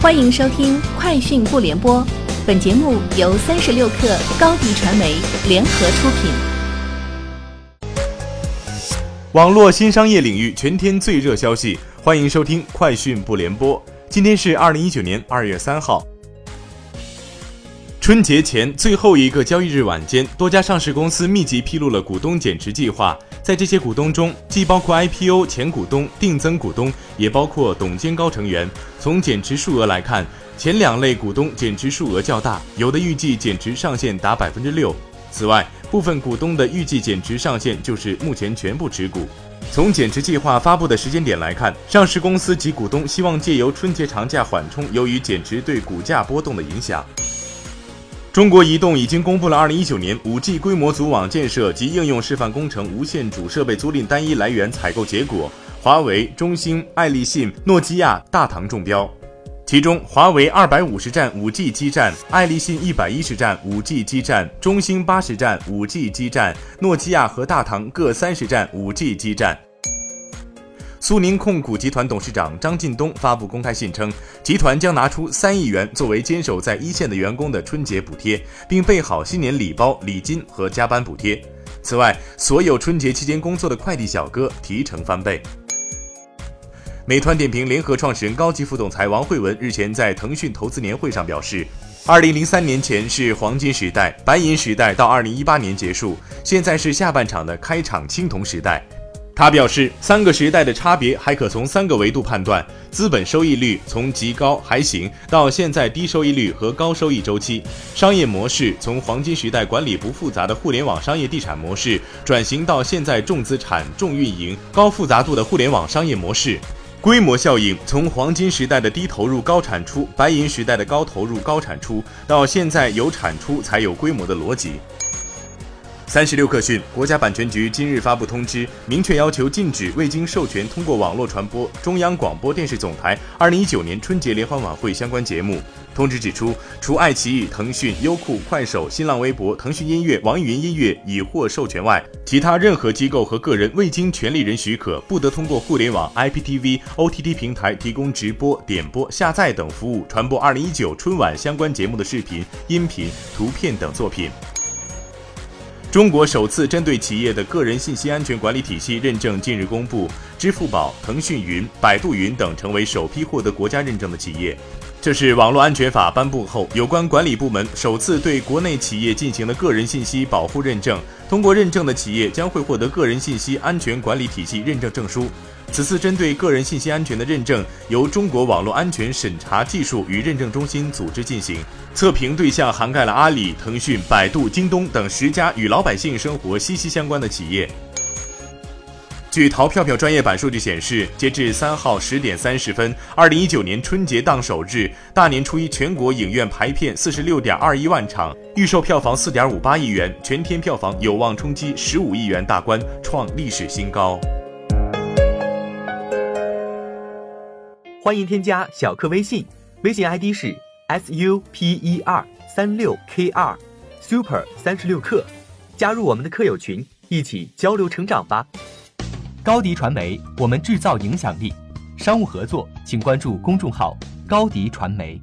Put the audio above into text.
欢迎收听《快讯不联播》，本节目由三十六克高低传媒联合出品。网络新商业领域全天最热消息，欢迎收听《快讯不联播》。今天是二零一九年二月三号。春节前最后一个交易日晚间，多家上市公司密集披露了股东减持计划。在这些股东中，既包括 IPO 前股东、定增股东，也包括董监高成员。从减持数额来看，前两类股东减持数额较大，有的预计减持上限达百分之六。此外，部分股东的预计减持上限就是目前全部持股。从减持计划发布的时间点来看，上市公司及股东希望借由春节长假缓冲由于减持对股价波动的影响。中国移动已经公布了二零一九年五 G 规模组网建设及应用示范工程无线主设备租赁单一来源采购结果，华为、中兴、爱立信、诺基亚、大唐中标。其中，华为二百五十站五 G 基站，爱立信一百一十站五 G 基站，中兴八十站五 G 基站，诺基亚和大唐各三十站五 G 基站。苏宁控股集团董事长张近东发布公开信称，集团将拿出三亿元作为坚守在一线的员工的春节补贴，并备好新年礼包、礼金和加班补贴。此外，所有春节期间工作的快递小哥提成翻倍。美团点评联合创始人、高级副总裁王慧文日前在腾讯投资年会上表示，二零零三年前是黄金时代，白银时代到二零一八年结束，现在是下半场的开场青铜时代。他表示，三个时代的差别还可从三个维度判断：资本收益率从极高还行到现在低收益率和高收益周期；商业模式从黄金时代管理不复杂的互联网商业地产模式转型到现在重资产、重运营、高复杂度的互联网商业模式；规模效应从黄金时代的低投入高产出、白银时代的高投入高产出到现在有产出才有规模的逻辑。三十六氪讯，国家版权局今日发布通知，明确要求禁止未经授权通过网络传播中央广播电视总台二零一九年春节联欢晚会相关节目。通知指出，除爱奇艺、腾讯、优酷、快手、新浪微博、腾讯音乐、网易云音乐已获授权外，其他任何机构和个人未经权利人许可，不得通过互联网、IPTV、OTT 平台提供直播、点播、下载等服务传播二零一九春晚相关节目的视频、音频、图片等作品。中国首次针对企业的个人信息安全管理体系认证近日公布，支付宝、腾讯云、百度云等成为首批获得国家认证的企业。这是网络安全法颁布后，有关管理部门首次对国内企业进行的个人信息保护认证。通过认证的企业将会获得个人信息安全管理体系认证证书。此次针对个人信息安全的认证，由中国网络安全审查技术与认证中心组织进行，测评对象涵盖了阿里、腾讯、百度、京东等十家与老百姓生活息息相关的企业。据淘票票专业版数据显示，截至三号十点三十分，二零一九年春节档首日，大年初一全国影院排片四十六点二一万场，预售票房四点五八亿元，全天票房有望冲击十五亿元大关，创历史新高。欢迎添加小课微信，微信 ID 是 s u p e r 三六 k 二 super 三十六克，加入我们的课友群，一起交流成长吧。高迪传媒，我们制造影响力。商务合作，请关注公众号高迪传媒。